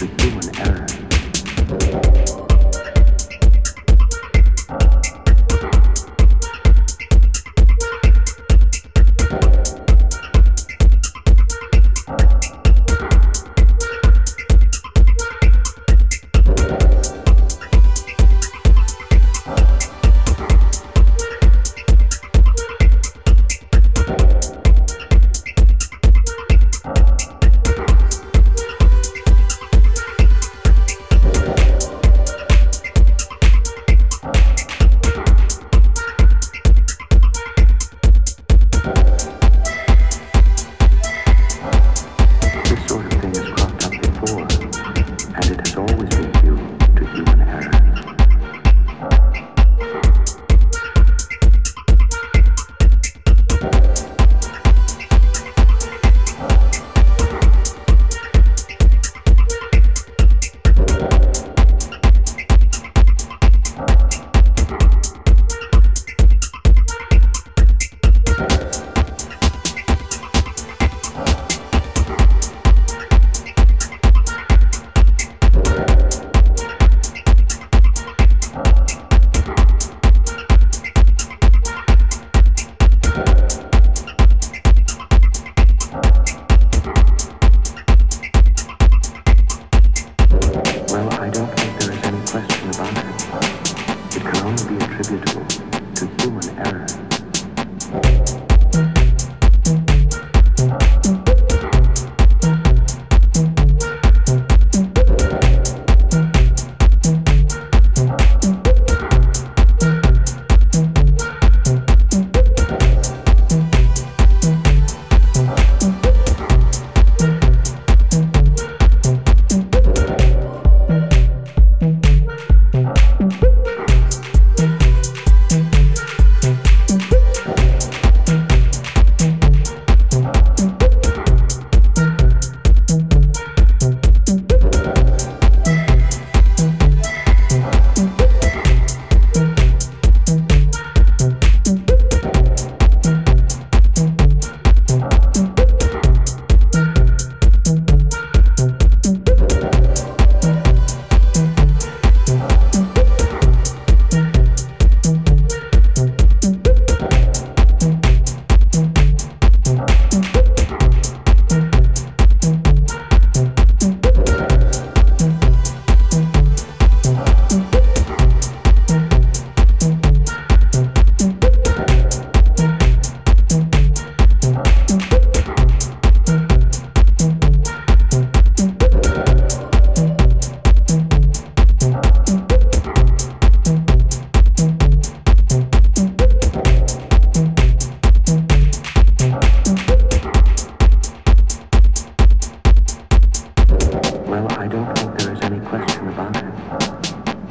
to human error.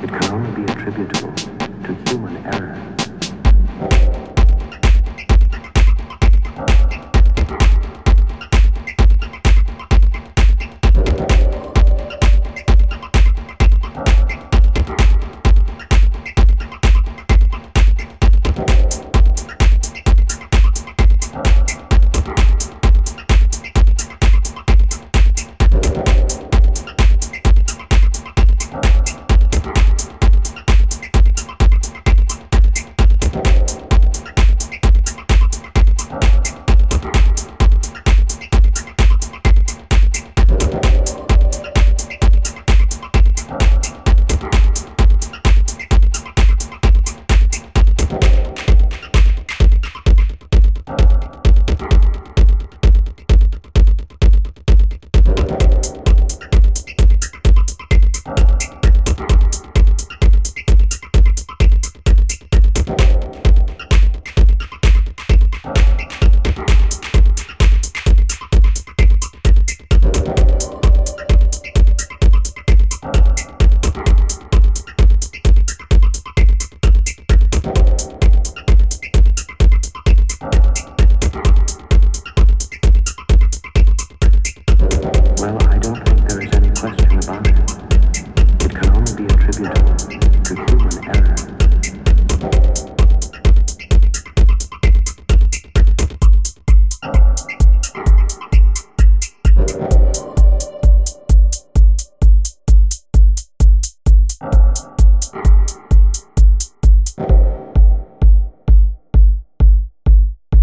Can only be attributable to human error.